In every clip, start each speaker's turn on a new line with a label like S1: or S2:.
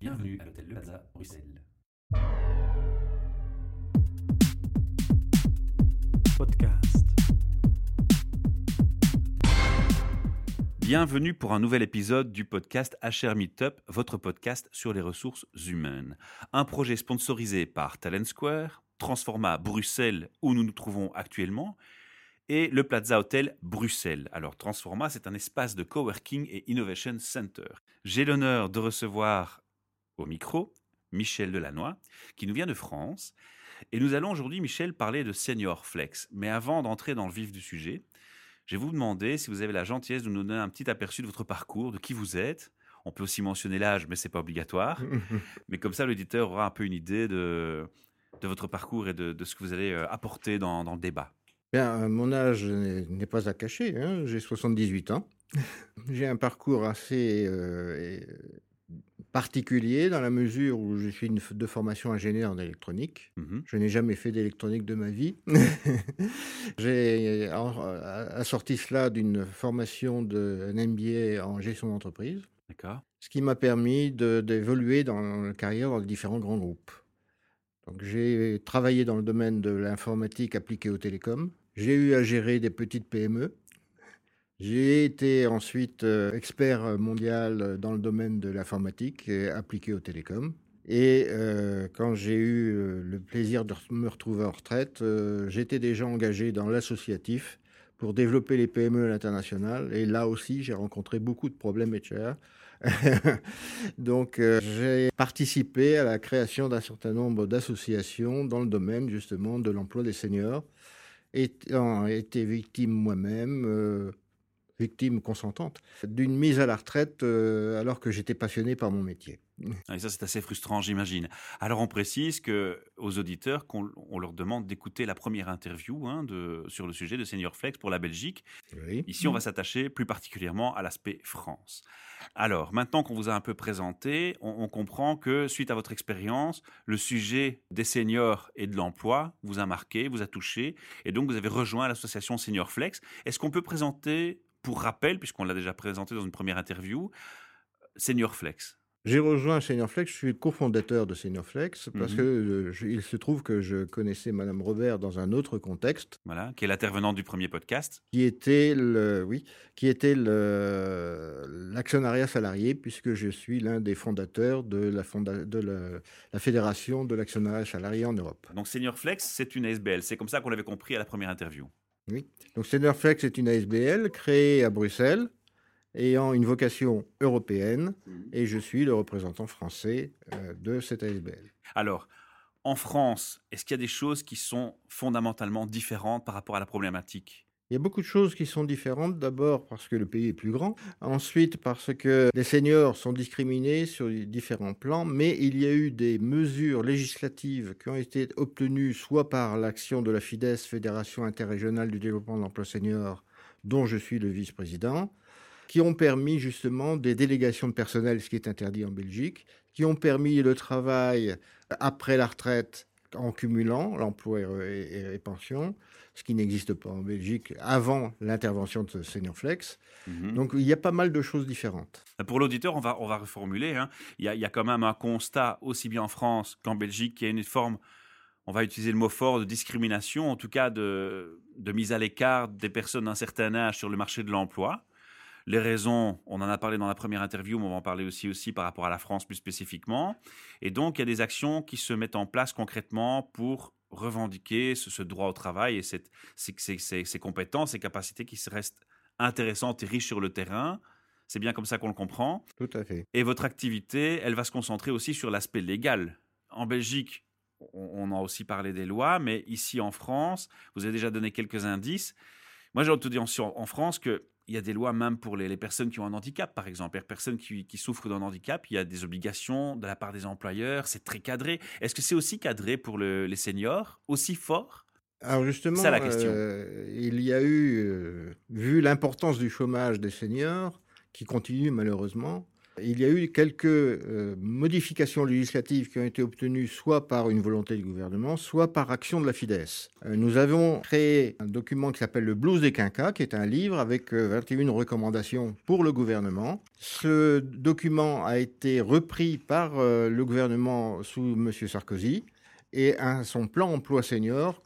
S1: Bienvenue à l'hôtel Le Plaza, Bruxelles.
S2: Podcast.
S1: Bienvenue pour un nouvel épisode du podcast HR Meetup, votre podcast sur les ressources humaines. Un projet sponsorisé par Talent Square, Transforma Bruxelles où nous nous trouvons actuellement et le Plaza Hotel Bruxelles. Alors Transforma, c'est un espace de coworking et innovation center. J'ai l'honneur de recevoir au micro Michel Delannoy, qui nous vient de France. Et nous allons aujourd'hui, Michel, parler de Senior Flex. Mais avant d'entrer dans le vif du sujet, je vais vous demander si vous avez la gentillesse de nous donner un petit aperçu de votre parcours, de qui vous êtes. On peut aussi mentionner l'âge, mais c'est pas obligatoire. mais comme ça, l'auditeur aura un peu une idée de, de votre parcours et de, de ce que vous allez euh, apporter dans, dans le débat.
S2: Bien, euh, mon âge n'est pas à cacher. hein, J'ai 78 ans. J'ai un parcours assez euh, particulier dans la mesure où je suis une de formation ingénieur en électronique.
S1: Mhm.
S2: Je n'ai jamais fait d'électronique de ma vie. J'ai en- assorti cela d'une formation de un MBA en gestion d'entreprise,
S1: D'accord.
S2: ce qui m'a permis d'évoluer dans la carrière dans différents grands groupes. Donc, j'ai travaillé dans le domaine de l'informatique appliquée aux télécoms. J'ai eu à gérer des petites PME. J'ai été ensuite euh, expert mondial dans le domaine de l'informatique euh, appliquée aux télécoms. Et euh, quand j'ai eu euh, le plaisir de me retrouver en retraite, euh, j'étais déjà engagé dans l'associatif pour développer les PME à l'international. Et là aussi, j'ai rencontré beaucoup de problèmes HR. Donc, euh, j'ai participé à la création d'un certain nombre d'associations dans le domaine justement de l'emploi des seniors, ayant été victime moi-même, euh, victime consentante, d'une mise à la retraite euh, alors que j'étais passionné par mon métier.
S1: Ah, Et ça, c'est assez frustrant, j'imagine. Alors, on précise que aux auditeurs qu'on on leur demande d'écouter la première interview hein, de, sur le sujet de Senior Flex pour la Belgique.
S2: Oui.
S1: Ici, on va s'attacher plus particulièrement à l'aspect France. Alors, maintenant qu'on vous a un peu présenté, on, on comprend que suite à votre expérience, le sujet des seniors et de l'emploi vous a marqué, vous a touché, et donc vous avez rejoint l'association Senior Flex. Est-ce qu'on peut présenter, pour rappel, puisqu'on l'a déjà présenté dans une première interview, Senior Flex
S2: J'ai rejoint Senior Flex, je suis cofondateur de Senior Flex parce
S1: Mhm.
S2: que euh, je- il se trouve que je connaissais Madame Robert dans un autre contexte.
S1: voilà, qui est l'intervenant du premier podcast.
S2: qui était le oui qui était l'actionnariat salarié puisque je suis l'un des fondateurs de la fonda- de la, la fédération de l'actionnariat salarié en Europe.
S1: Donc Senior Flex, c'est une ASBL. C'est comme ça qu'on l'avait compris à la première interview.
S2: Donc Seniorflex est une ASBL créée à Bruxelles ayant une vocation européenne et je suis le représentant français euh, de cette ASBL.
S1: Alors, en France, est-ce qu'il y a des choses qui sont fondamentalement différentes par rapport à la problématique?
S2: Il y a beaucoup de choses qui sont différentes. D'abord parce que le pays est plus grand. Ensuite parce que les seniors sont discriminés sur différents plans. Mais il y a eu des mesures législatives qui ont été obtenues soit par l'action de la FIDES, Fédération interrégionale du développement de l'emploi senior, dont je suis le vice-président, qui ont permis justement des délégations de personnel, ce qui est interdit en Belgique, qui ont permis le travail après la retraite en cumulant l'emploi et, et- et pension, ce qui n'existe pas en Belgique avant l'intervention de Senior Flex.
S1: Mhm.
S2: Donc il y a pas mal de choses différentes.
S1: Pour l'auditeur, on va, on va reformuler. hein. Il, y a, il y a quand même un constat, aussi bien en France qu'en Belgique, qui a une forme, on va utiliser le mot fort, de discrimination, en tout cas de, de mise à l'écart des personnes d'un certain âge sur le marché de l'emploi. Les raisons, on en a parlé dans la première interview, mais on va en parler aussi, aussi par rapport à la France plus spécifiquement. Et donc, il y a des actions qui se mettent en place concrètement pour revendiquer ce, ce droit au travail et cette, ces, ces- ces- ces compétences, ces capacités qui restent intéressantes et riches sur le terrain. C'est bien comme ça qu'on le comprend.
S2: Tout à fait.
S1: Et votre activité, elle va se concentrer aussi sur l'aspect légal. En Belgique, on, on a aussi parlé des lois, mais ici en France, vous avez déjà donné quelques indices. Moi, j'ai dire en, en France qu'il y a des lois même pour les, les personnes qui ont un handicap, par exemple. Les personnes qui, qui souffrent d'un handicap, il y a des obligations de la part des employeurs, c'est très cadré. Est-ce que c'est aussi cadré pour le- les seniors, aussi fort?
S2: Alors justement,
S1: la question.
S2: euh, il y a eu, euh, vu l'importance du chômage des seniors, qui continue malheureusement, Il y a eu quelques euh, modifications législatives qui ont été obtenues soit par une volonté du gouvernement, soit par action de la FIDES. Euh, nous avons créé un document qui s'appelle le Blues des Quinquas, qui est un livre avec 21 euh, recommandations pour le gouvernement. Ce document a été repris par le gouvernement sous M. Sarkozy et son plan emploi senior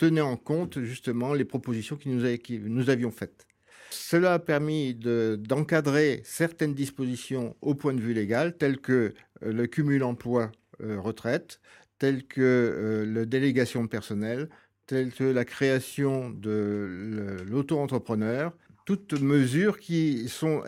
S2: tenait en compte justement les propositions que nous, avions faites. Cela a permis d'encadrer certaines dispositions au point de vue légal, telles que euh, le cumul emploi-retraite, telles que euh, la délégation de personnel, telles que la création de l'auto-entrepreneur, toutes mesures qui, sont,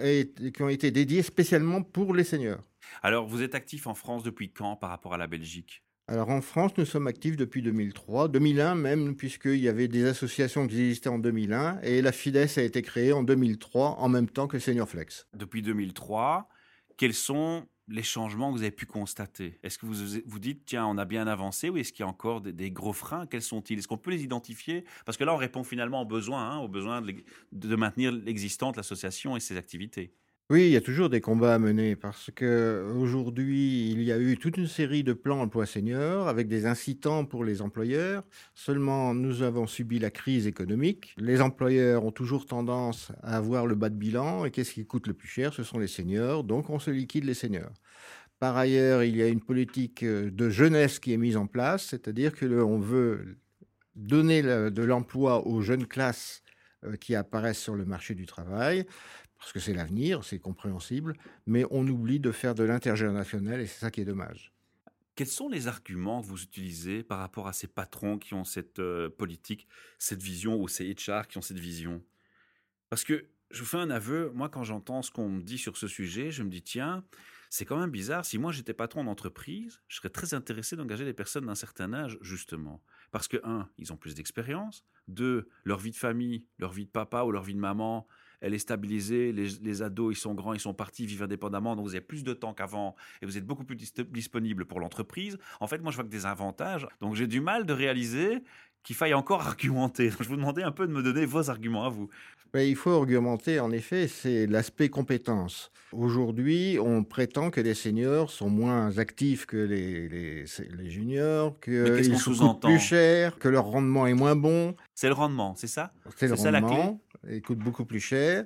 S2: qui ont été dédiées spécialement pour les seniors.
S1: Alors, vous êtes actif en France depuis quand par rapport à la Belgique?
S2: Alors en France, nous sommes actifs depuis 2003, 2001 même, puisqu'il y avait des associations qui existaient en 2001, et la FIDES a été créée en 2003 en même temps que Senior Flex.
S1: Depuis 2003, quels sont les changements que vous avez pu constater? Est-ce que vous vous dites, tiens, on a bien avancé, ou est-ce qu'il y a encore des, gros freins? Quels sont-ils? Est-ce qu'on peut les identifier? Parce que là, on répond finalement aux besoins, hein, aux besoins de, de maintenir l'existence de l'association et ses activités.
S2: Oui, il y a toujours des combats à mener parce qu'aujourd'hui, il y a eu toute une série de plans emploi senior avec des incitants pour les employeurs. Seulement, nous avons subi la crise économique. Les employeurs ont toujours tendance à avoir le bas de bilan et qu'est-ce qui coûte le plus cher? Ce sont les seniors, donc on se liquide les seniors. Par ailleurs, il y a une politique de jeunesse qui est mise en place, c'est-à-dire que on veut donner de l'emploi aux jeunes classes euh, qui apparaissent sur le marché du travail parce que c'est l'avenir, c'est compréhensible, mais on oublie de faire de l'intergénérationnel et c'est ça qui est dommage.
S1: Quels sont les arguments que vous utilisez par rapport à ces patrons qui ont cette euh, politique, cette vision, ou ces HR qui ont cette vision? Parce que je vous fais un aveu, moi quand j'entends ce qu'on me dit sur ce sujet, je me dis tiens, c'est quand même bizarre, si moi j'étais patron d'entreprise, je serais très intéressé d'engager des personnes d'un certain âge, justement. Parce que, un, ils ont plus d'expérience, deux, leur vie de famille, leur vie de papa ou leur vie de maman, elle est stabilisée, les, ados, ils sont grands, ils sont partis, vivent indépendamment, donc vous avez plus de temps qu'avant et vous êtes beaucoup plus disponible pour l'entreprise. En fait, moi, je vois que des avantages, donc j'ai du mal de réaliser qu'il faille encore argumenter. Je vous demandais un peu de me donner vos arguments à vous.
S2: il faut argumenter, en effet, c'est l'aspect compétence. Aujourd'hui, on prétend que les seniors sont moins actifs que les, les, juniors, qu'ils sont plus chers, que leur rendement est moins bon.
S1: C'est le rendement, c'est ça?
S2: C'est le rendement il coûte beaucoup plus cher.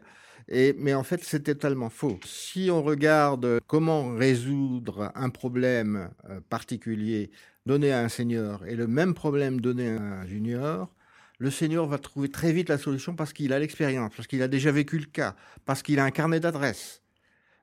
S2: Et, mais en fait, c'est totalement faux. Si on regarde comment résoudre un problème euh, particulier donné à un senior et le même problème donné à un junior, le senior va trouver très vite la solution parce qu'il a l'expérience, parce qu'il a déjà vécu le cas, parce qu'il a un carnet d'adresses,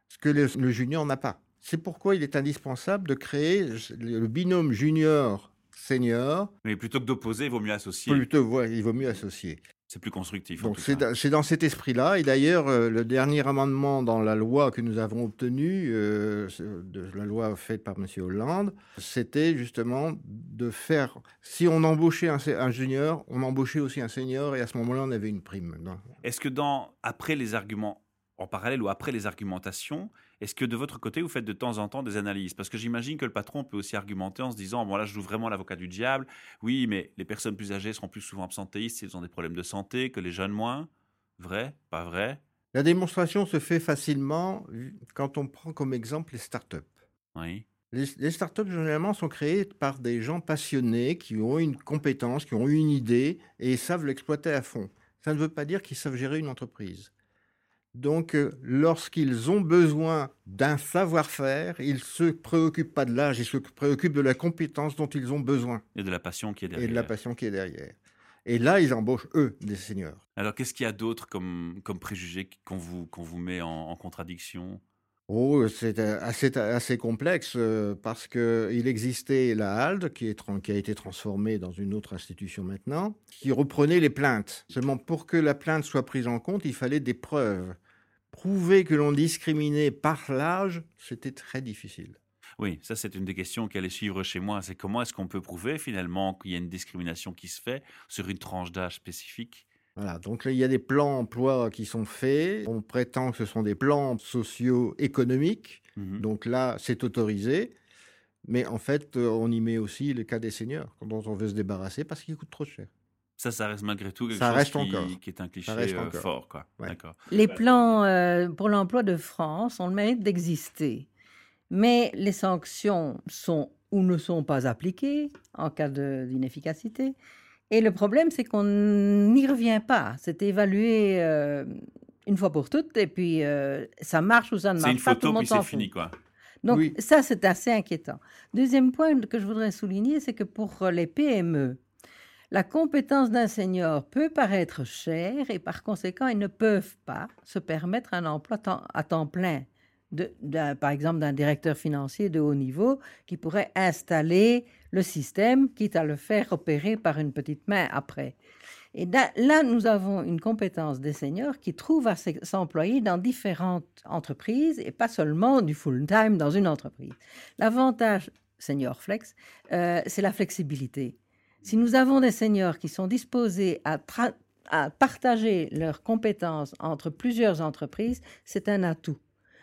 S2: ce que le, junior n'a pas. C'est pourquoi il est indispensable de créer le binôme junior-senior.
S1: Mais plutôt que d'opposer, il vaut mieux associer.
S2: Plutôt, il vaut mieux associer.
S1: C'est plus constructif.
S2: c'est dans cet esprit-là. Et d'ailleurs, euh, le dernier amendement dans la loi que nous avons obtenu, euh, de la loi faite par M. Hollande, c'était justement de faire, si on embauchait un, junior, on embauchait aussi un senior, et à ce moment-là, on avait une prime.
S1: Est-ce que dans, après les arguments, en parallèle ou après les argumentations, est-ce que de votre côté, vous faites de temps en temps des analyses? Parce que j'imagine que le patron peut aussi argumenter en se disant, bon là, je joue vraiment l'avocat du diable. Oui, mais les personnes plus âgées seront plus souvent absentéistes s'ils ont des problèmes de santé que les jeunes moins. Vrai? Pas vrai?
S2: La démonstration se fait facilement quand on prend comme exemple les startups.
S1: Oui.
S2: Les, les startups, généralement, sont créées par des gens passionnés qui ont une compétence, qui ont une idée et savent l'exploiter à fond. Ça ne veut pas dire qu'ils savent gérer une entreprise. Donc, euh, lorsqu'ils ont besoin d'un savoir-faire, ils ne se préoccupent pas de l'âge, ils se préoccupent de la compétence dont ils ont besoin.
S1: Et de la passion qui est derrière.
S2: Et de la passion qui est derrière. Et là, ils embauchent, eux, des seniors.
S1: Alors, qu'est-ce qu'il y a d'autre comme, comme préjugés qu'on vous, qu'on vous met en contradiction?
S2: Oh, c'est euh, assez, assez complexe euh, parce qu'il existait la HALD qui, est, qui a été transformée dans une autre institution maintenant, qui reprenait les plaintes. Seulement pour que la plainte soit prise en compte, il fallait des preuves. Prouver que l'on discriminait par l'âge, c'était très difficile.
S1: Oui, ça c'est une des questions qui allait suivre chez moi. C'est comment est-ce qu'on peut prouver finalement qu'il y a une discrimination qui se fait sur une tranche d'âge spécifique?
S2: Voilà, donc il y a des plans emploi qui sont faits. On prétend que ce sont des plans socio-économiques. Mmh donc là, c'est autorisé. Mais en fait, euh, on y met aussi le cas des seniors, dont on veut se débarrasser parce qu'ils coûtent trop cher.
S1: Ça, ça reste malgré tout quelque
S2: Ça
S1: chose
S2: reste
S1: qui,
S2: encore.
S1: qui est un cliché
S2: Ça reste
S1: euh, fort. Quoi.
S2: Ouais.
S1: D'accord.
S3: Les plans euh, pour l'emploi de France ont le mérite d'exister, mais les sanctions sont ou ne sont pas appliquées en cas de- d'inefficacité. Et le problème, c'est qu'on n'y revient pas. C'est évalué euh, une fois pour toutes, et puis euh, ça marche ou ça ne
S1: une
S3: marche pas, tout
S1: photo, puis c'est fini. Quoi.
S3: Donc
S2: Oui.
S3: ça, c'est assez inquiétant. Deuxième point que je voudrais souligner, c'est que pour les PME, la compétence d'un senior peut paraître chère et par conséquent, ils ne peuvent pas se permettre un emploi à temps plein. Par exemple, d'un directeur financier de haut niveau qui pourrait installer le système, quitte à le faire opérer par une petite main après. Et là, nous avons une compétence des seniors qui trouvent à s'e- s'employer dans différentes entreprises et pas seulement du full-time dans une entreprise. L'avantage Senior Flex, euh, c'est la flexibilité. Si nous avons des seniors qui sont disposés à, partager leurs compétences entre plusieurs entreprises, c'est un atout.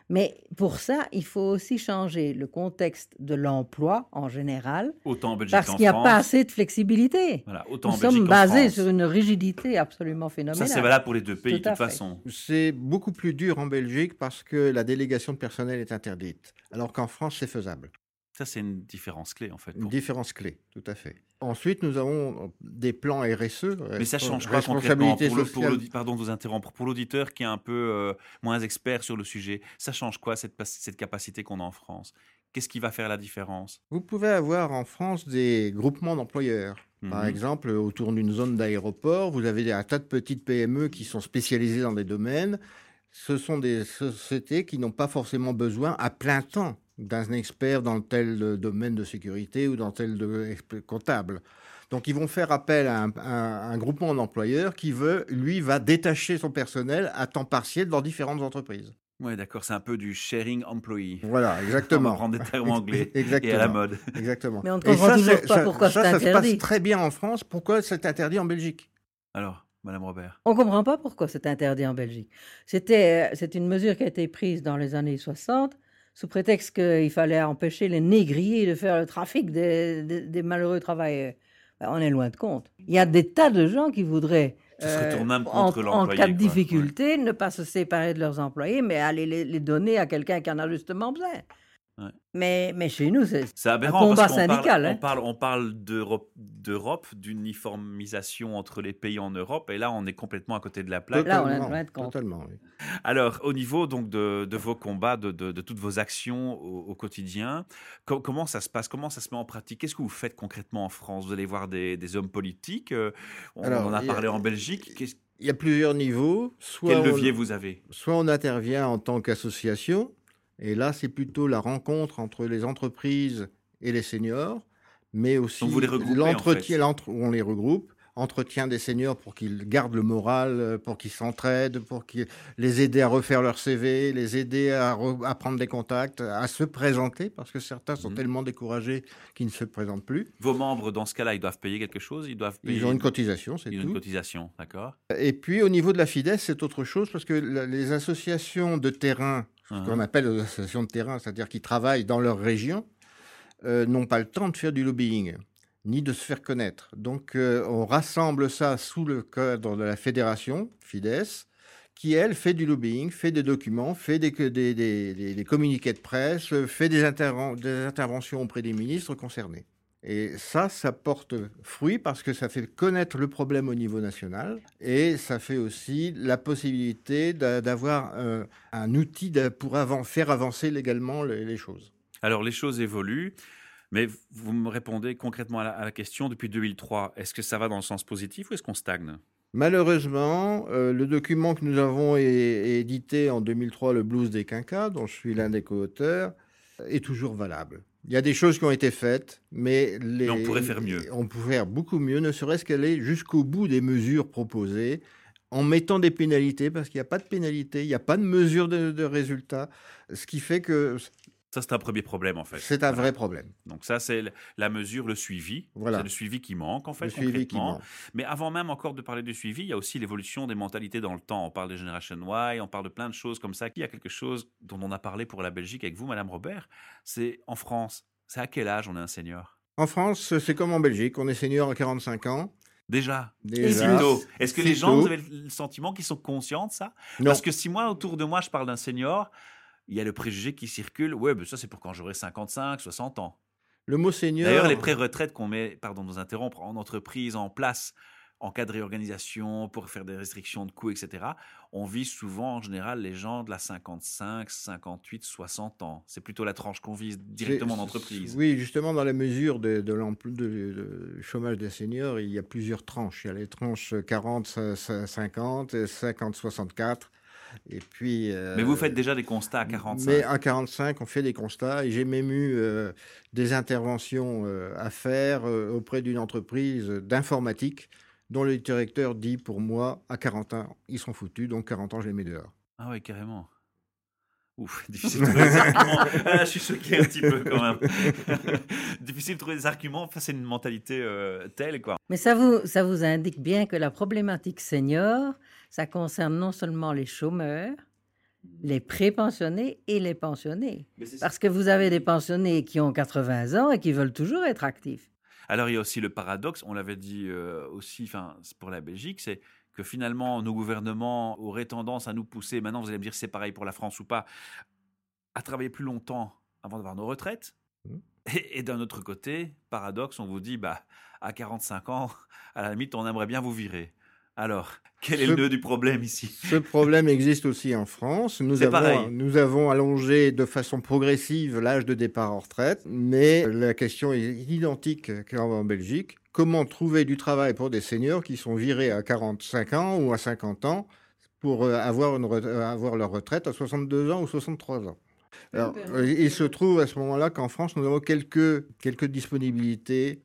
S3: Mais pour ça, il faut aussi changer le contexte de l'emploi en général,
S1: Autant en Belgique
S3: parce qu'il n'y a
S1: France.
S3: pas assez de flexibilité.
S1: Voilà, autant
S3: Nous
S1: en Belgique
S3: sommes basés
S1: France.
S3: sur une rigidité absolument
S1: Ça,
S3: phénoménale.
S1: c'est valable pour les deux pays, de
S3: Tout
S1: toute
S3: fait.
S1: façon.
S2: C'est beaucoup plus dur en Belgique parce que la délégation de personnel est interdite, alors qu'en France, c'est faisable.
S1: Ça, c'est une différence clé, en fait.
S2: Une différence clé, tout à fait. Ensuite, nous avons des plans RSE.
S1: Mais ça change quoi concrètement
S2: responsabilité
S1: pour le- pour Pardon de vous interrompre. Pour l'auditeur qui est un peu euh, moins expert sur le sujet, ça change quoi cette, pas- cette capacité qu'on a en France? Qu'est-ce qui va faire la différence?
S2: Vous pouvez avoir en France des groupements d'employeurs. Par
S1: Mhm.
S2: exemple, autour d'une zone d'aéroport, vous avez un tas de petites PME qui sont spécialisées dans des domaines. Ce sont des sociétés qui n'ont pas forcément besoin à plein temps d'un expert dans tel euh, domaine de sécurité ou dans tel de exp- comptable. Donc, ils vont faire appel à un, à un groupement d'employeurs qui veut, lui, va détacher son personnel à temps partiel dans différentes entreprises.
S1: Ouais, d'accord, c'est un peu du sharing employee.
S2: Voilà,
S1: On va
S2: exactement.
S1: prendre des termes anglais et
S2: Exactement.
S1: à la mode.
S2: Exactement.
S3: Mais on ne
S2: Et
S3: comprend toujours pas
S2: ça-
S3: pourquoi
S2: ça,
S3: c'est
S2: ça se
S3: interdit.
S2: passe très bien en France. Pourquoi c'est interdit en Belgique?
S1: Alors, Madame Robert.
S3: On ne comprend pas pourquoi c'est interdit en Belgique. C'était, euh, c'est une mesure qui a été prise dans les années 60 sous prétexte qu'il fallait empêcher les négriers de faire le trafic des, des- des malheureux travailleurs. Ben, on est loin de compte. Il y a des tas de gens qui voudraient,
S1: tournable
S3: en, en cas de
S1: quoi.
S3: difficulté, ne pas se séparer de leurs employés, mais aller les, les donner à quelqu'un qui en a justement besoin.
S1: Ouais.
S3: Mais, mais chez nous, c'est
S1: aberrant
S3: combat
S1: parce
S3: syndical,
S1: parle,
S3: hein.
S1: on parle, on parle d'Europe, d'uniformisation entre les pays en Europe, et là on est complètement à côté de la plaque.
S3: Là, on est
S2: Totalement, oui.
S1: Alors, au niveau donc de, de vos combats, de, de- de toutes vos actions au, au quotidien, co- comment ça se passe Comment ça se met en pratique? Qu'est-ce que vous faites concrètement en France? Vous allez voir des, des hommes politiques euh, On
S2: Alors,
S1: en a parlé en Belgique.
S2: Il y a plusieurs niveaux. Soit
S1: Quel
S2: on-
S1: levier vous avez?
S2: soit on intervient en tant qu'association, et là, c'est plutôt la rencontre entre les entreprises et les seniors, mais aussi
S1: en
S2: l'entretien,
S1: fait.
S2: l'entre- on les regroupe, entretien des seniors pour qu'ils gardent le moral, euh, pour qu'ils s'entraident, pour qu'ils les aider à refaire leur CV, les aider à, re- à prendre des contacts, à se présenter, parce que certains sont
S1: Mhm.
S2: tellement découragés qu'ils ne se présentent plus.
S1: Vos membres, dans ce cas-là, ils doivent payer quelque chose? Ils doivent payer
S2: Ils ont une cotisation, c'est
S1: ils ont une
S2: tout.
S1: cotisation, d'accord
S2: Et puis au niveau de la FIDES, c'est autre chose parce que les associations de terrain, ce
S1: Hein.
S2: qu'on appelle les associations de terrain, c'est-à-dire qui travaillent dans leur région, euh, n'ont pas le temps de faire du lobbying ni de se faire connaître. Donc euh, on rassemble ça sous le cadre de la fédération FIDES, qui elle fait du lobbying, fait des documents, fait des, des, des- des- des communiqués de presse, fait des interventions auprès des ministres concernés. Et ça, ça porte fruit parce que ça fait connaître le problème au niveau national et ça fait aussi la possibilité d'a- d'avoir euh, un outil pour faire avancer légalement les, choses.
S1: Alors, les choses évoluent, mais vous me répondez concrètement à la, à la question depuis 2003. Est-ce que ça va dans le sens positif ou est-ce qu'on stagne?
S2: Malheureusement, euh, le document que nous avons é- édité en 2003, le Blues des Quinquas, dont je suis l'un des co-auteurs, est toujours valable. Il y a des choses qui ont été faites, mais, les-
S1: Mais on pourrait faire mieux.
S2: On pourrait faire beaucoup mieux, ne serait-ce qu'aller jusqu'au bout des mesures proposées, en mettant des pénalités, parce qu'il n'y a pas de pénalité, il n'y a pas de mesure de, de résultat, ce qui fait que
S1: Ça, c'est un premier problème, en fait.
S2: c'est un vrai problème.
S1: Donc ça, c'est la mesure, le suivi.
S2: Voilà.
S1: C'est le suivi qui manque, en fait,
S2: Le suivi qui manque.
S1: Mais avant même encore de parler du suivi, il y a aussi l'évolution des mentalités dans le temps. On parle de Generation Y, on parle de plein de choses comme ça. Il y a quelque chose dont on a parlé pour la Belgique avec vous, Madame Robert. C'est en France. C'est à quel âge on est un senior?
S2: En France, c'est comme en Belgique, on est senior à 45 ans,
S1: Déjà,
S2: Déjà.
S1: Est-ce que les gens, vous avez le sentiment qu'ils sont conscients de ça?
S2: Non.
S1: Parce que si moi, autour de moi, je parle d'un senior, il y a le préjugé qui circule. Ouais, ben ça, c'est pour quand j'aurai 55, 60 ans.
S2: Le mot senior.
S1: D'ailleurs, les pré-retraites qu'on met, pardon de nous interrompre, en entreprise, en place, en cas de réorganisation, pour faire des restrictions de coûts, etc., on vise souvent, en général, les gens de la 55, 58, 60 ans. C'est plutôt la tranche qu'on vise directement
S2: C'est-
S1: d'entreprise.
S2: Oui, justement, dans la mesure de, de, de chômage des seniors, il y a plusieurs tranches. Il y a les tranches 40, 50, 50, 64. Et puis. euh,
S1: Mais vous faites déjà des constats à 45.
S2: Mais à 45, on fait des constats. Et j'ai même eu euh, des interventions euh, à faire auprès d'une entreprise d'informatique dont le directeur dit pour moi, à 40 ans, ils sont foutus, donc 40 ans, je les mets dehors.
S1: Ah oui, carrément. Ouf, difficile de trouver des arguments. Ah, je suis choqué un petit peu quand même. difficile de trouver des arguments face à une mentalité euh, telle, quoi.
S3: Mais ça vous, ça vous indique bien que la problématique senior, ça concerne non seulement les chômeurs, les pré-pensionnés et les pensionnés. Parce que vous avez des pensionnés qui ont 80 ans et qui veulent toujours être actifs.
S1: Alors, il y a aussi le paradoxe, on l'avait dit euh, aussi pour la Belgique, c'est que finalement, nos gouvernements auraient tendance à nous pousser, maintenant vous allez me dire c'est pareil pour la France ou pas, à travailler plus longtemps avant d'avoir nos retraites.
S2: Mhm.
S1: Et, et d'un autre côté, paradoxe, on vous dit, bah, à 45 ans, à la limite, on aimerait bien vous virer. Alors, quel est
S2: Ce-
S1: le nœud du problème ici?
S2: Ce problème existe aussi en France. Nous avons,
S1: pareil.
S2: nous avons allongé de façon progressive l'âge de départ en retraite, mais la question est identique qu'en Belgique. Comment trouver du travail pour des seniors qui sont virés à 45 ans ou à 50 ans pour euh, avoir, une re- euh, avoir leur retraite à 62 ans ou 63 ans alors, euh, il se trouve à ce moment-là qu'en France, nous avons quelques, quelques disponibilités.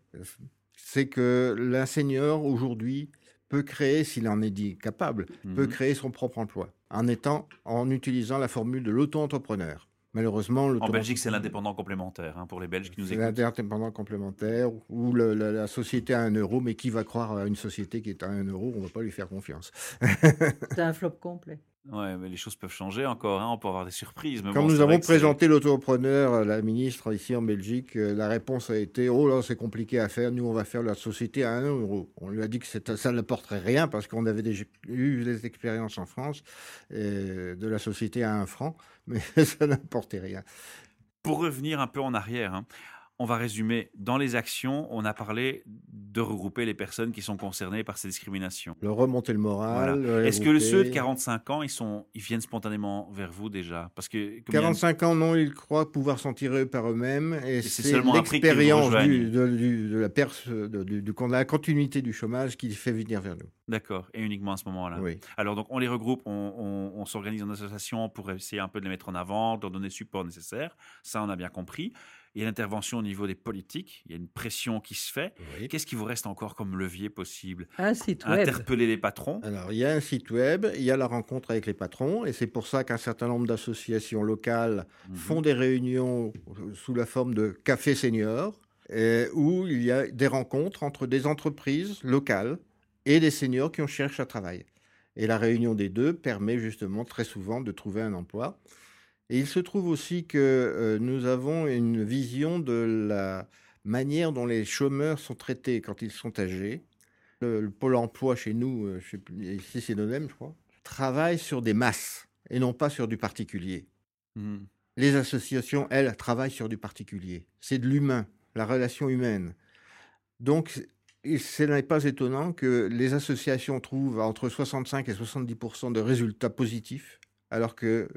S2: C'est que l'un senior, aujourd'hui, peut créer, s'il en est dit capable, peut
S1: Mhm.
S2: créer son propre emploi en étant en utilisant la formule de l'auto-entrepreneur. Malheureusement,
S1: En Belgique, c'est l'indépendant complémentaire, hein, pour les Belges qui nous
S2: c'est
S1: écoutent.
S2: l'indépendant complémentaire ou le- la, la société à 1 euro, mais qui va croire à une société qui est à 1 euro On ne va pas lui faire confiance.
S3: C'est un flop complet.
S1: Ouais, mais les choses peuvent changer encore, hein, on peut avoir des surprises. Mais
S2: Quand
S1: bon,
S2: nous avons présenté l'auto-entrepreneur, euh, la ministre ici en Belgique, euh, la réponse a été Oh là, c'est compliqué à faire, nous on va faire la société à 1 euro. On lui a dit que ça n'apporterait rien parce qu'on avait déjà eu des expériences en France euh, de la société à 1 franc, mais ça n'apportait rien.
S1: Pour revenir un peu en arrière, hein, on va résumer. Dans les actions, on a parlé de regrouper les personnes qui sont concernées par ces discriminations.
S2: Le remonter le moral.
S1: Voilà. Est-ce que ceux de
S2: regrouper.
S1: 45 ans, ils, sont, ils viennent spontanément vers vous déjà? Parce que comme il y a-
S2: 45 ans, non, ils croient pouvoir s'en tirer par eux-mêmes. Et,
S1: c'est
S2: l'expérience du- de, du- de la perce, de, du- du- de la continuité du chômage qui les fait venir vers nous.
S1: D'accord, et uniquement à ce moment-là.
S2: Oui.
S1: Alors, donc, on les regroupe, on, on- on s'organise en association pour essayer un peu de les mettre en avant, de leur donner le support nécessaire. Ça, on a bien compris. Il y a l'intervention au niveau des politiques, il y a une pression qui se fait.
S2: Oui.
S1: Qu'est-ce qui vous reste encore comme levier possible
S3: Un site web.
S1: Interpeller les patrons
S2: Alors, il y a un site web, il y a la rencontre avec les patrons, et c'est pour ça qu'un certain nombre d'associations locales
S1: Mhm.
S2: font des réunions sous la forme de café seniors, euh, où il y a des rencontres entre des entreprises locales et des seniors qui en cherchent à travailler. Et la réunion des deux permet justement très souvent de trouver un emploi. Et il se trouve aussi que euh, nous avons une vision de la manière dont les chômeurs sont traités quand ils sont âgés. Le, le pôle emploi chez nous, euh, je sais plus, ici c'est le même, je crois, travaille sur des masses et non pas sur du particulier.
S1: Mhm.
S2: Les associations, elles, travaillent sur du particulier. C'est de l'humain, la relation humaine. Donc, ce n'est pas étonnant que les associations trouvent entre 65 et 70% de résultats positifs, alors que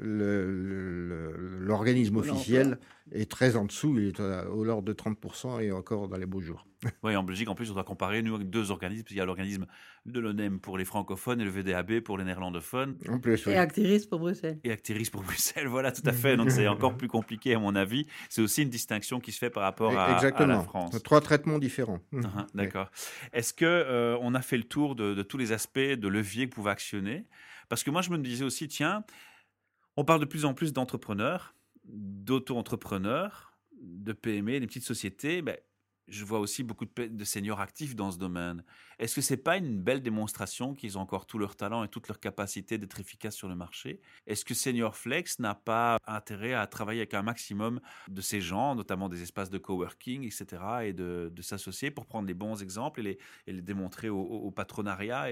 S2: l'organisme officiel est très en dessous, il est à- au l'ordre de 30% et encore dans les beaux jours.
S1: Oui, en Belgique, en plus, on doit comparer, nous, avec deux organismes. Il y a l'organisme de l'ONEM pour les francophones et le VDAB pour les néerlandophones.
S2: En plus, oui.
S3: Et Actiris pour Bruxelles.
S1: Et Actiris pour Bruxelles, voilà, tout à fait. Donc, c'est encore plus compliqué, à mon avis. C'est aussi une distinction qui se fait par rapport à, à la France.
S2: Trois traitements différents.
S1: Ah, D'accord. Est-ce que euh, on a fait le tour de, de tous les aspects de levier que vous pouvez actionner? Parce que moi, je me disais aussi, tiens, on parle de plus en plus d'entrepreneurs, d'auto-entrepreneurs, de PME, des petites sociétés. Ben, je vois aussi beaucoup de, seniors actifs dans ce domaine. Est-ce que c'est pas une belle démonstration qu'ils ont encore tout leur talent et toute leur capacité d'être efficaces sur le marché? Est-ce que Senior Flex n'a pas intérêt à travailler avec un maximum de ces gens, notamment des espaces de coworking, etc., et de, s'associer pour prendre les bons exemples et les, démontrer au, patronariat?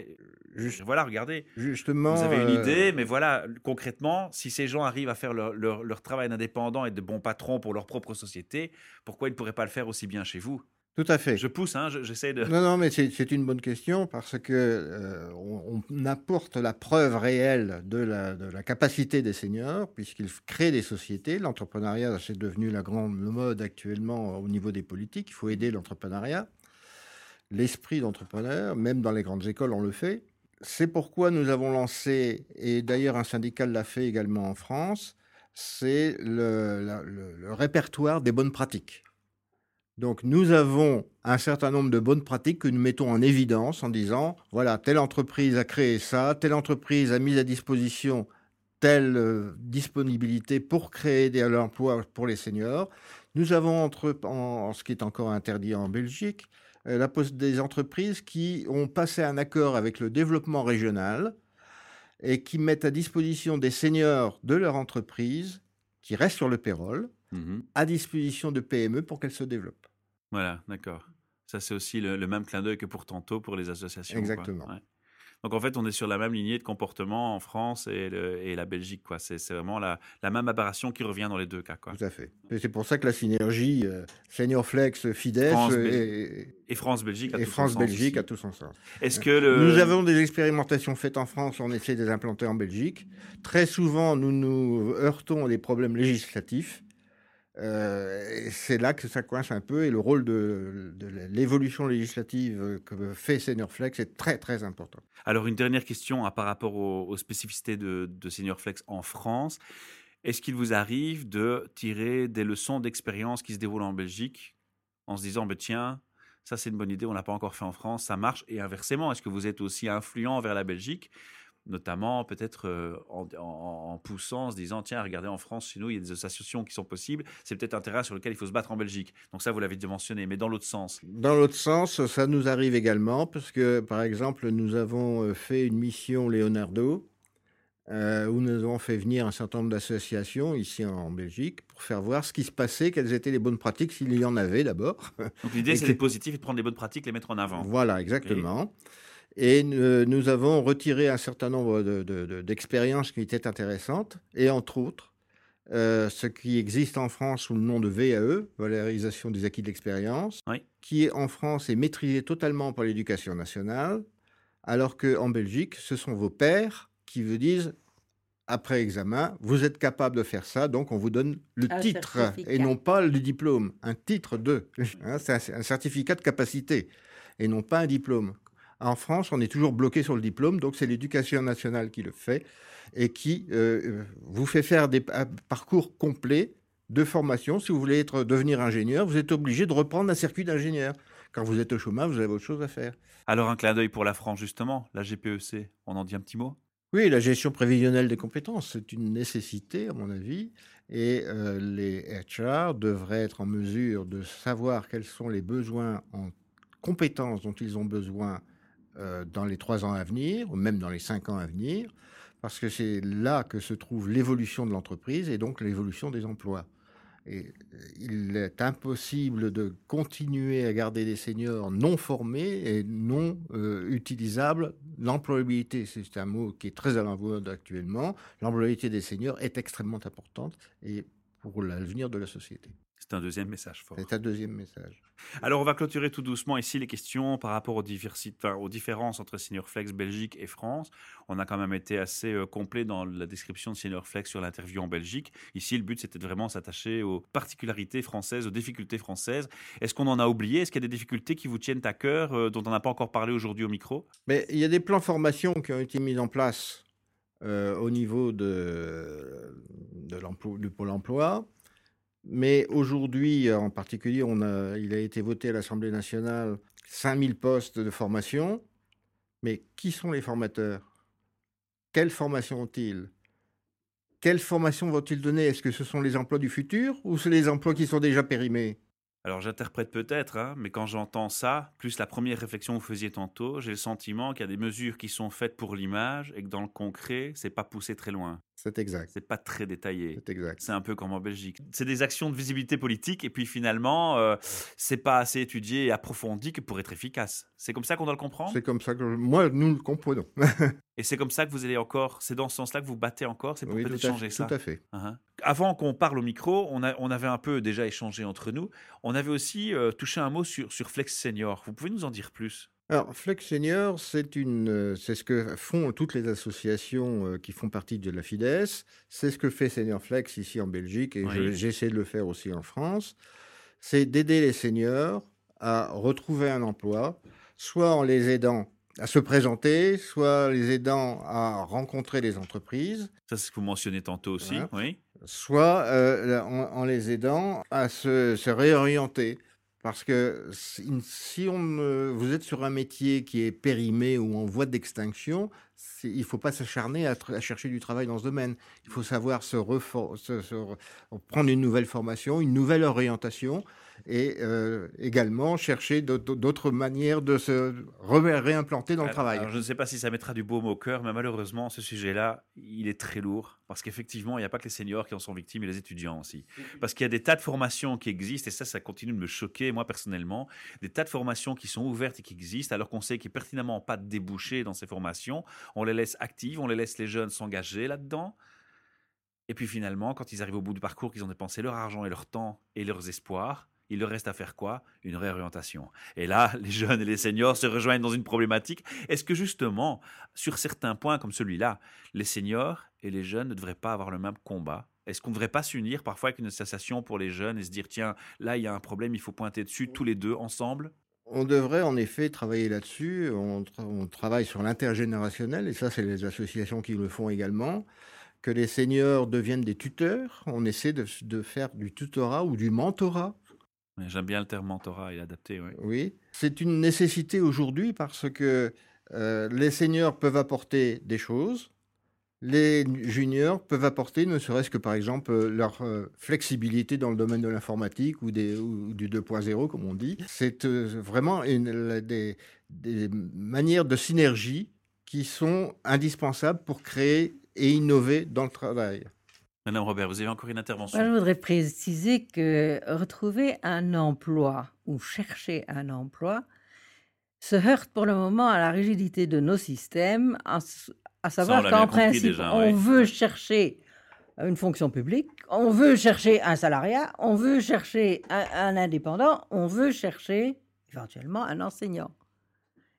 S1: Voilà, regardez.
S2: Justement.
S1: Vous avez une euh, idée, mais voilà, concrètement, si ces gens arrivent à faire leur, leur travail indépendant et de bons patrons pour leur propre société, pourquoi ils ne pourraient pas le faire aussi bien chez vous?
S2: Tout à fait.
S1: Je pousse, hein, j'essaie de.
S2: Non, non, mais c'est une bonne question parce que euh, on, apporte la preuve réelle de la, de la capacité des seniors puisqu'ils créent des sociétés. L'entrepreneuriat, c'est devenu la grande mode actuellement au niveau des politiques. Il faut aider l'entrepreneuriat. L'esprit d'entrepreneur, même dans les grandes écoles, on le fait. C'est pourquoi nous avons lancé, et d'ailleurs un syndicat l'a fait également en France, c'est le, le répertoire des bonnes pratiques. Donc nous avons un certain nombre de bonnes pratiques que nous mettons en évidence en disant, voilà, telle entreprise a créé ça, telle entreprise a mis à disposition telle euh, disponibilité pour créer des emplois pour les seniors. Nous avons, entre, en, ce qui est encore interdit en Belgique, euh, la des entreprises qui ont passé un accord avec le développement régional et qui mettent à disposition des seniors de leur entreprise qui restent sur le payroll mmh à disposition de PME pour qu'elles se développent.
S1: Voilà, d'accord. Ça, c'est aussi le, même clin d'œil que pour tantôt pour les associations.
S2: Exactement.
S1: Donc en fait, on est sur la même lignée de comportement en France et, la Belgique. Quoi. C'est, vraiment la, même aberration qui revient dans les deux cas. Quoi.
S2: Tout à fait. Et c'est pour ça que la synergie euh, Senior Flex, Fides
S1: et, France-Belgique
S2: a, et France -Belgique a tout son sens.
S1: Est-ce que
S2: Nous avons des expérimentations faites en France, on essaie de les implanter en Belgique. Très souvent, nous nous heurtons à des problèmes législatifs. Euh, c'est là que ça coince un peu et le rôle de, l'évolution législative que fait SeniorFlex est très très important.
S1: Alors une dernière question hein, par rapport aux, spécificités de, de SeniorFlex en France. Est-ce qu'il vous arrive de tirer des leçons d'expérience qui se déroulent en Belgique en se disant, bah, tiens, ça c'est une bonne idée, on l'a pas encore fait en France, ça marche? Et inversement, est-ce que vous êtes aussi influent vers la Belgique notamment peut-être euh, en, poussant, en se disant, tiens, regardez, en France, chez nous, il y a des associations qui sont possibles, c'est peut-être un terrain sur lequel il faut se battre en Belgique. Donc ça, vous l'avez déjà mentionné, mais dans l'autre sens.
S2: Dans l'autre sens, ça nous arrive également, parce que, par exemple, nous avons euh, fait une mission Leonardo, euh, où nous avons fait venir un certain nombre d'associations ici en Belgique pour faire voir ce qui se passait, quelles étaient les bonnes pratiques, s'il y en avait d'abord.
S1: Donc l'idée, c'est d'être positif et de prendre les bonnes pratiques, les mettre en avant.
S2: Voilà, exactement. Et euh, nous avons retiré un certain nombre d'expériences qui étaient intéressantes, et entre autres, euh, ce qui existe en France sous le nom de VAE, valorisation des acquis de l'expérience, qui en France est maîtrisé totalement par l'éducation nationale, alors qu'en Belgique, ce sont vos pairs qui vous disent, après examen, vous êtes capable de faire ça, donc on vous donne le titre et non pas le diplôme, un titre de. Hein, c'est un certificat de capacité et non pas un diplôme. En France, on est toujours bloqué sur le diplôme, donc c'est l'éducation nationale qui le fait et qui euh, vous fait faire des parcours complets de formation. Si vous voulez être, devenir ingénieur, vous êtes obligé de reprendre un circuit d'ingénieur. Quand vous êtes au chômage, vous avez autre chose à faire.
S1: Alors un clin d'œil pour la France, justement, la GPEC, on en dit un petit mot?
S2: Oui, la gestion prévisionnelle des compétences, c'est une nécessité, à mon avis. Et euh, les HR devraient être en mesure de savoir quels sont les besoins en compétences dont ils ont besoin euh, dans les trois ans à venir, ou même dans les cinq ans à venir, parce que c'est là que se trouve l'évolution de l'entreprise et donc l'évolution des emplois. Et euh, il est impossible de continuer à garder des seniors non formés et non euh, utilisables. L'employabilité, c'est un mot qui est très à la mode actuellement. L'employabilité des seniors est extrêmement importante et pour l'avenir de la société.
S1: C'est un deuxième message fort.
S2: C'est un deuxième message.
S1: Alors, on va clôturer tout doucement ici les questions par rapport aux, aux différences entre Senior Flex Belgique et France. On a quand même été assez euh, complet dans la description de Senior Flex sur l'interview en Belgique. Ici, le but, c'était de vraiment s'attacher aux particularités françaises, aux difficultés françaises. Est-ce qu'on en a oublié? Est-ce qu'il y a des difficultés qui vous tiennent à cœur, euh, dont on n'a pas encore parlé aujourd'hui au micro?
S2: Mais il y a des plans formation qui ont été mis en place euh, au niveau de, de du Pôle emploi. Mais aujourd'hui, en particulier, il a été voté à l'Assemblée nationale 5000 postes de formation. Mais qui sont les formateurs? Quelle formation ont-ils? Quelle formation vont-ils donner? Est-ce que ce sont les emplois du futur ou c'est les emplois qui sont déjà périmés?
S1: Alors j'interprète peut-être, hein, mais quand j'entends ça, plus la première réflexion que vous faisiez tantôt, j'ai le sentiment qu'il y a des mesures qui sont faites pour l'image et que dans le concret, c'est pas poussé très loin.
S2: C'est exact.
S1: C'est pas très détaillé.
S2: C'est exact.
S1: C'est un peu comme en Belgique. C'est des actions de visibilité politique et puis finalement, euh, c'est pas assez étudié et approfondi que pour être efficace. C'est comme ça qu'on doit le comprendre?
S2: C'est comme ça que moi, nous le comprenons.
S1: Et c'est comme ça que vous allez encore, c'est dans ce sens-là que vous battez encore, c'est pour
S2: oui,
S1: peut-être changer ça?
S2: tout à fait.
S1: Uh-huh. Avant qu'on parle au micro, on, a, on, avait un peu déjà échangé entre nous. On avait aussi euh, touché un mot sur, sur Flex Senior. Vous pouvez nous en dire plus?
S2: Alors, Flex Senior, c'est une, c'est ce que font toutes les associations euh, qui font partie de la FIDES. C'est ce que fait Senior Flex ici en Belgique et
S1: Oui.
S2: j'essaie de le faire aussi en France. C'est d'aider les seniors à retrouver un emploi, soit en les aidant à se présenter, soit les aidant à rencontrer des entreprises,
S1: Ça, c'est ce que vous mentionnez tantôt aussi.
S2: Voilà.
S1: Oui.
S2: soit euh, en, en les aidant à se, se réorienter. Parce que si on, vous êtes sur un métier qui est périmé ou en voie d'extinction, il ne faut pas s'acharner à, chercher du travail dans ce domaine. Il faut savoir se, se- se re- prendre une nouvelle formation, une nouvelle orientation et euh, également chercher d'autres manières de se réimplanter dans le travail.
S1: alors, je ne sais pas si ça mettra du baume au cœur, mais malheureusement, ce sujet-là, il est très lourd. Parce qu'effectivement, il n'y a pas que les seniors qui en sont victimes, et les étudiants aussi. Parce qu'il y a des tas de formations qui existent, et ça, ça continue de me choquer, moi personnellement. Des tas de formations qui sont ouvertes et qui existent, alors qu'on sait qu'il n'y a pertinemment pas de débouchés dans ces formations. On les laisse actives, on les laisse les jeunes s'engager là-dedans. Et puis finalement, quand ils arrivent au bout du parcours, qu'ils ont dépensé leur argent et leur temps et leurs espoirs, il leur reste à faire quoi? Une réorientation. Et là, les jeunes et les seniors se rejoignent dans une problématique. Est-ce que justement, sur certains points comme celui-là, les seniors et les jeunes ne devraient pas avoir le même combat? Est-ce qu'on ne devrait pas s'unir parfois avec une association pour les jeunes et se dire, tiens, là, il y a un problème, il faut pointer dessus tous les deux ensemble?
S2: On devrait en effet travailler là-dessus. On, tra- on travaille sur l'intergénérationnel, et ça, c'est les associations qui le font également. Que les seniors deviennent des tuteurs. On essaie de faire du tutorat ou du mentorat.
S1: J'aime bien le terme mentorat, est adapté, oui.
S2: Oui, c'est une nécessité aujourd'hui parce que euh, les seniors peuvent apporter des choses. Les juniors peuvent apporter, ne serait-ce que par exemple euh, leur euh, flexibilité dans le domaine de l'informatique ou, du 2.0, comme on dit. C'est vraiment des manières de synergie qui sont indispensables pour créer et innover dans le travail.
S1: Madame Robert, vous avez encore une intervention
S3: Moi, je voudrais préciser que retrouver un emploi ou chercher un emploi se heurte pour le moment à la rigidité de nos systèmes, à, savoir qu'en principe,
S1: déjà,
S3: on veut chercher une fonction publique, on veut chercher un salariat, on veut chercher un, un indépendant, on veut chercher éventuellement un enseignant.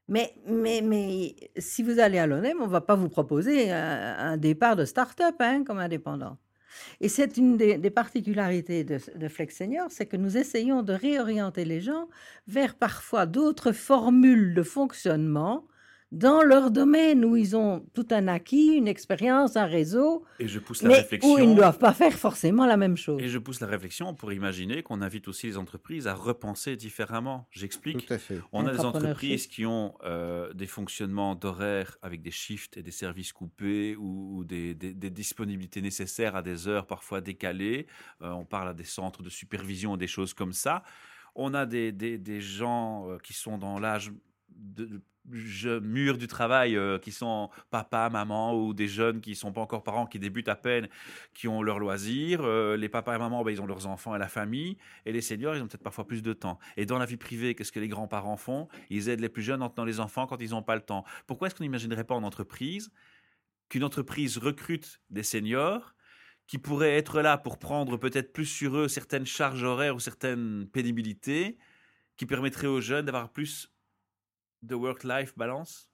S3: Mais, mais, mais si vous allez à l'ONEM, on ne va pas vous proposer un, un départ de start-up hein, comme indépendant. Et c'est une des, particularités de, de Flex Senior, c'est que nous essayons de réorienter les gens vers parfois d'autres formules de fonctionnement dans leur domaine où ils ont tout un acquis, une expérience, un réseau,
S1: Et je pousse la
S3: mais
S1: réflexion.
S3: où ils ne doivent pas faire forcément la même chose.
S1: Et je pousse la réflexion pour imaginer qu'on invite aussi les entreprises à repenser différemment. J'explique.
S2: Tout à fait.
S1: On a des entreprises qui ont euh, des fonctionnements d'horaires avec des shifts et des services coupés ou, ou des, des- des disponibilités nécessaires à des heures parfois décalées. Euh, on parle à des centres de supervision et des choses comme ça. On a des, des- des gens euh, qui sont dans l'âge de, je- mûr du travail, euh, qui sont papa, maman ou des jeunes qui sont pas encore parents, qui débutent à peine, qui ont leurs loisirs. Euh, les papas et mamans, ben, ils ont leurs enfants et la famille. Et les seniors, ils ont peut-être parfois plus de temps. Et dans la vie privée, qu'est-ce que les grands-parents font? Ils aident les plus jeunes en tenant les enfants quand ils n'ont pas le temps. Pourquoi est-ce qu'on n'imaginerait pas en entreprise qu'une entreprise recrute des seniors qui pourraient être là pour prendre peut-être plus sur eux certaines charges horaires ou certaines pénibilités qui permettraient aux jeunes d'avoir plus de work-life balance?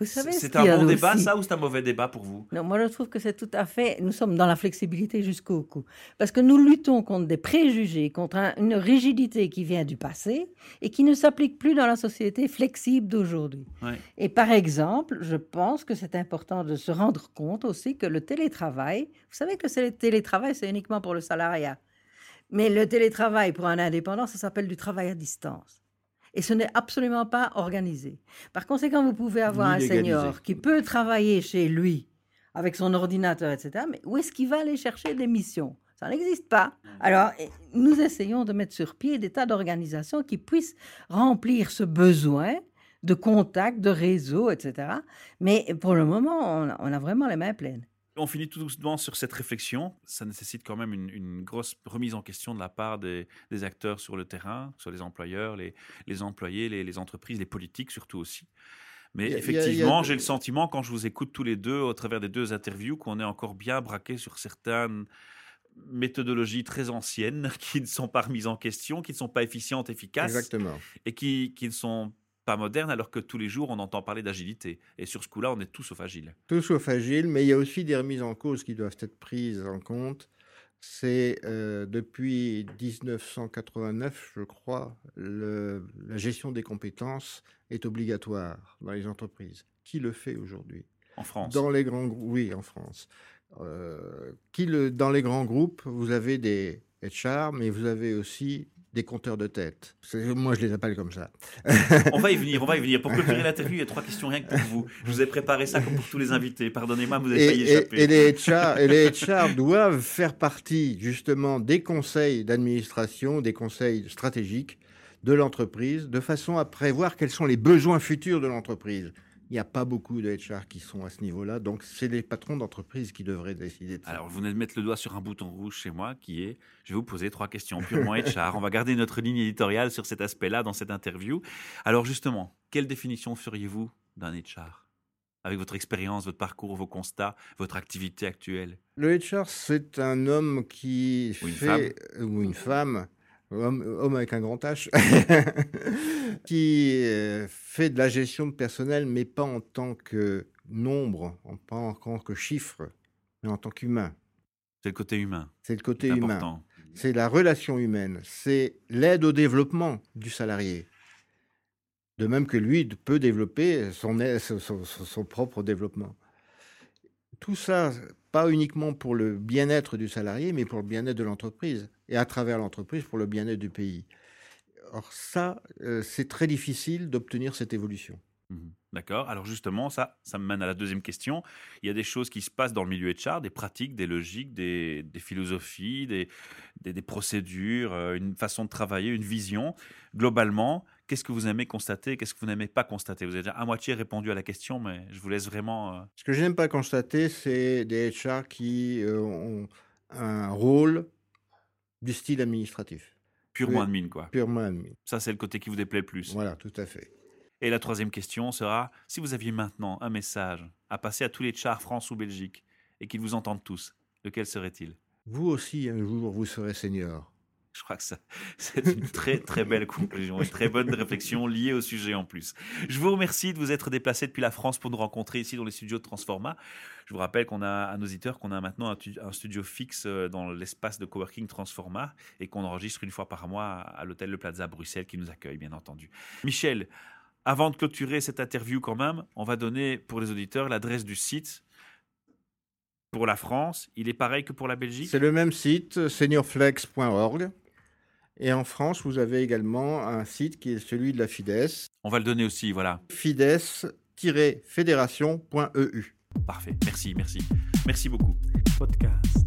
S3: Vous savez, ce
S1: C'est un
S3: a
S1: bon débat,
S3: aussi-
S1: ça, ou c'est un mauvais débat pour vous?
S3: Non, moi je trouve que c'est tout à fait. Nous sommes dans la flexibilité jusqu'au cou. Parce que nous luttons contre des préjugés, contre un- une rigidité qui vient du passé et qui ne s'applique plus dans la société flexible d'aujourd'hui.
S1: Ouais.
S3: Et par exemple, je pense que c'est important de se rendre compte aussi que le télétravail, vous savez que le télétravail, c'est uniquement pour le salariat. Mais le télétravail pour un indépendant, ça s'appelle du travail à distance. Et ce n'est absolument pas organisé. Par conséquent, vous pouvez avoir
S2: Ni
S3: un senior
S2: légalisé.
S3: qui peut travailler chez lui avec son ordinateur, etc. Mais où est-ce qu'il va aller chercher des missions? Ça n'existe pas. Alors, nous essayons de mettre sur pied des tas d'organisations qui puissent remplir ce besoin de contact, de réseau, etc. Mais pour le moment, on a vraiment les mains pleines.
S1: On finit tout doucement sur cette réflexion. Ça nécessite quand même une, grosse remise en question de la part des, acteurs sur le terrain, sur les employeurs, les, employés, les, entreprises, les politiques surtout aussi. Mais effectivement, j'ai le sentiment, quand je vous écoute tous les deux, au travers des deux interviews, qu'on est encore bien braqué sur certaines méthodologies très anciennes qui ne sont pas remises en question, qui ne sont pas efficientes, efficaces.
S2: Exactement.
S1: Et qui, qui ne sont pas moderne alors que tous les jours on entend parler d'agilité. Et sur ce coup-là, on est tous sauf agile.
S2: Tous sauf agile, mais il y a aussi des remises en cause qui doivent être prises en compte. C'est euh, depuis 1989, je crois, le, la gestion des compétences est obligatoire dans les entreprises. Qui le fait aujourd'hui?
S1: En France
S2: Dans les grands oui, en France. Euh, qui le, dans les grands groupes, vous avez des HR, mais vous avez aussi des compteurs de tête. Moi, je les appelle comme ça.
S1: on va y venir, on va y venir. Pour clôturer l'interview, il y a trois questions rien que pour vous. Je vous ai préparé ça comme pour tous les invités. Pardonnez-moi, vous avez failli échapper.
S2: Et, les HR, et les HR doivent faire partie justement des conseils d'administration, des conseils stratégiques de l'entreprise, de façon à prévoir quels sont les besoins futurs de l'entreprise. Il n'y a pas beaucoup de HR qui sont à ce niveau-là, donc c'est les patrons d'entreprise qui devraient décider de ça.
S1: Alors, vous venez de mettre le doigt sur un bouton rouge chez moi qui est je vais vous poser trois questions purement HR. On va garder notre ligne éditoriale sur cet aspect-là dans cette interview. Alors, justement, quelle définition feriez-vous d'un HR avec votre expérience, votre parcours, vos constats, votre activité actuelle?
S2: Le HR, c'est un homme qui
S1: ou une
S2: fait,
S1: femme.
S2: ou une femme homme, avec un grand H, qui euh, fait de la gestion de personnel, mais pas en tant que nombre, pas en tant que chiffre, mais en tant qu'humain.
S1: C'est le côté humain.
S2: C'est le côté humain. C'est la relation humaine. C'est l'aide au développement du salarié. De même que lui peut développer son, son, son propre développement. Tout ça, pas uniquement pour le bien-être du salarié, mais pour le bien-être de l'entreprise et à travers l'entreprise pour le bien-être du pays. Or ça, euh, c'est très difficile d'obtenir cette évolution.
S1: Mmh D'accord. Alors justement, ça, ça me mène à la deuxième question. Il y a des choses qui se passent dans le milieu HR, des pratiques, des logiques, des, philosophies, des, procédures, euh, une façon de travailler, une vision. Globalement, qu'est-ce que vous aimez constater, qu'est-ce que vous n'aimez pas constater? Vous avez déjà à moitié répondu à la question, mais je vous laisse vraiment... Euh,
S2: Ce que je n'aime pas constater, c'est des HR qui ont un rôle du style administratif.
S1: Purement admin, quoi.
S2: Purement admin.
S1: Ça, c'est le côté qui vous déplaît le plus.
S2: Voilà, tout à fait.
S1: Et la troisième question sera, si vous aviez maintenant un message à passer à tous les chars France ou Belgique et qu'ils vous entendent tous, lequel serait-il?
S2: Vous aussi, un jour, vous serez senior.
S1: Je crois que c'est une très très belle conclusion, une très bonne réflexion liée au sujet en plus. Je vous remercie de vous être déplacé depuis la France pour nous rencontrer ici dans les studios de Transforma. Je vous rappelle qu'on a à nos auditeurs qu'on a maintenant un, studio fixe euh, dans l'espace de coworking Transforma et qu'on enregistre une fois par mois à l'hôtel Le Plaza Bruxelles qui nous accueille bien entendu. Michel, avant de clôturer cette interview quand même, on va donner pour les auditeurs l'adresse du site pour la France, il est pareil que pour la Belgique?
S2: C'est le même site, seniorflex.org. Et en France, vous avez également un site qui est celui de la FIDES.
S1: On va le donner aussi, voilà.
S2: Fides-fédération.eu.
S1: Parfait, merci, merci. Merci beaucoup. Podcast.